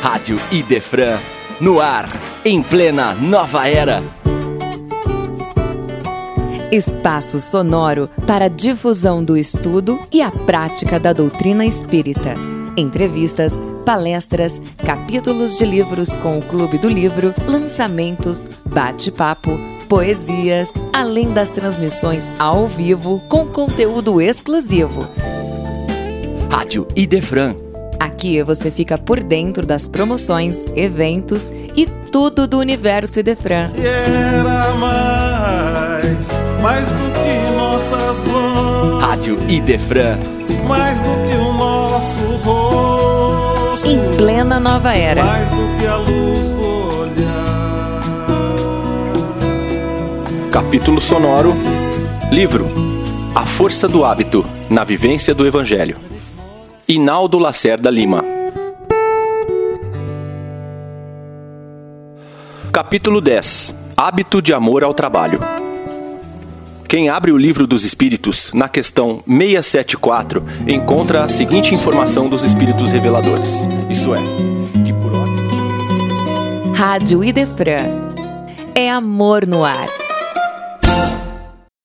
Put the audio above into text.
Rádio Idefran, no ar, em plena nova era. Espaço sonoro para difusão do estudo e a prática da doutrina espírita. Entrevistas, palestras, capítulos de livros com o Clube do Livro, lançamentos, bate-papo, poesias, além das transmissões ao vivo com conteúdo exclusivo. Rádio Idefran. Aqui você fica por dentro das promoções, eventos e tudo do universo Idefran. E era mais, mais do que nossas vozes, Rádio Idefran. mais do que o nosso rosto, Em plena nova era. mais do que a luz do olhar. Capítulo sonoro. Livro A Força do Hábito na Vivência do Evangelho. Inaldo Lacerda Lima. Capítulo 10 Hábito de amor ao trabalho. Quem abre o livro dos Espíritos, na questão 674, encontra a seguinte informação dos Espíritos Reveladores: isto é, que por ordem. Rádio Idefran. É amor no ar.